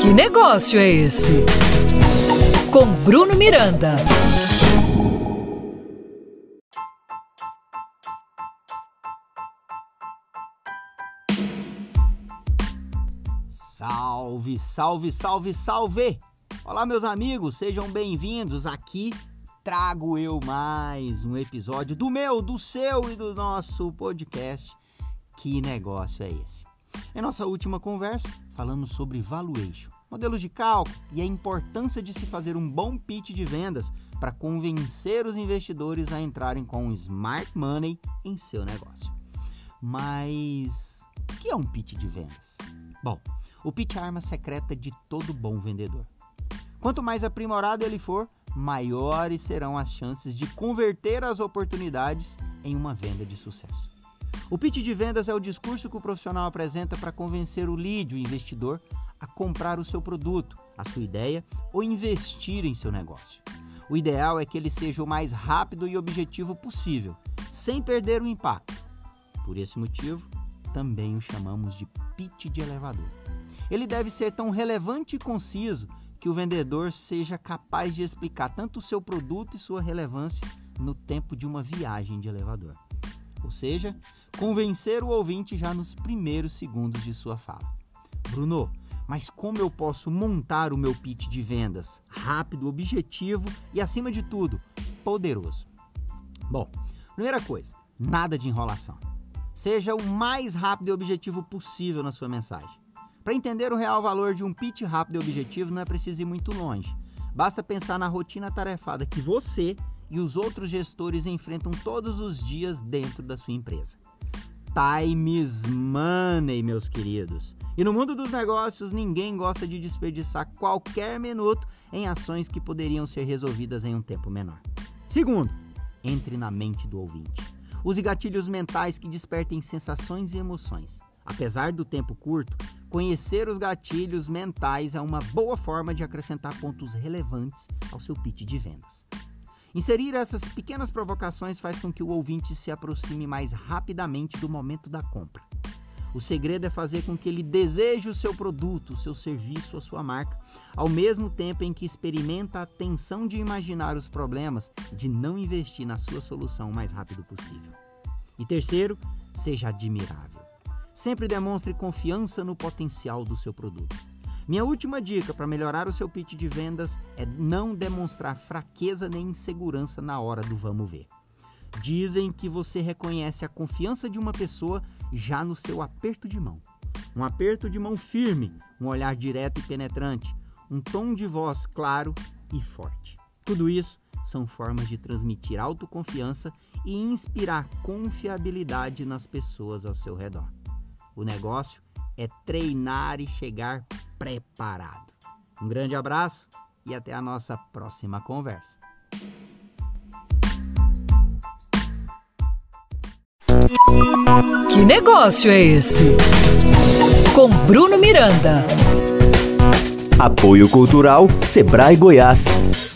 Que negócio é esse? Com Bruno Miranda. Salve, salve, salve, salve! Olá, meus amigos, sejam bem-vindos. Aqui trago eu mais um episódio do meu, do seu e do nosso podcast. Que negócio é esse? Em nossa última conversa, falamos sobre valuation, modelos de cálculo e a importância de se fazer um bom pitch de vendas para convencer os investidores a entrarem com smart money em seu negócio. Mas o que é um pitch de vendas? Bom, o pitch é a arma secreta de todo bom vendedor. Quanto mais aprimorado ele for, maiores serão as chances de converter as oportunidades em uma venda de sucesso. O pitch de vendas é o discurso que o profissional apresenta para convencer o lead, o investidor, a comprar o seu produto, a sua ideia ou investir em seu negócio. O ideal é que ele seja o mais rápido e objetivo possível, sem perder o impacto. Por esse motivo, também o chamamos de pitch de elevador. Ele deve ser tão relevante e conciso que o vendedor seja capaz de explicar tanto o seu produto e sua relevância no tempo de uma viagem de elevador ou seja, convencer o ouvinte já nos primeiros segundos de sua fala. Bruno, mas como eu posso montar o meu pitch de vendas rápido, objetivo e, acima de tudo, poderoso? Bom, primeira coisa, nada de enrolação. Seja o mais rápido e objetivo possível na sua mensagem. Para entender o real valor de um pitch rápido e objetivo, não é preciso ir muito longe. Basta pensar na rotina tarefada que você e os outros gestores enfrentam todos os dias dentro da sua empresa. Time is money, meus queridos. E no mundo dos negócios, ninguém gosta de desperdiçar qualquer minuto em ações que poderiam ser resolvidas em um tempo menor. Segundo, entre na mente do ouvinte. Use gatilhos mentais que despertem sensações e emoções. Apesar do tempo curto, conhecer os gatilhos mentais é uma boa forma de acrescentar pontos relevantes ao seu pitch de vendas. Inserir essas pequenas provocações faz com que o ouvinte se aproxime mais rapidamente do momento da compra. O segredo é fazer com que ele deseje o seu produto, o seu serviço, a sua marca, ao mesmo tempo em que experimenta a tensão de imaginar os problemas de não investir na sua solução o mais rápido possível. E terceiro, seja admirável. Sempre demonstre confiança no potencial do seu produto. Minha última dica para melhorar o seu pitch de vendas é não demonstrar fraqueza nem insegurança na hora do vamos ver. Dizem que você reconhece a confiança de uma pessoa já no seu aperto de mão. Um aperto de mão firme, um olhar direto e penetrante, um tom de voz claro e forte. Tudo isso são formas de transmitir autoconfiança e inspirar confiabilidade nas pessoas ao seu redor. O negócio é treinar e chegar preparado. Um grande abraço e até a nossa próxima conversa. Que negócio é esse? Com Bruno Miranda. Apoio Cultural Sebrae Goiás.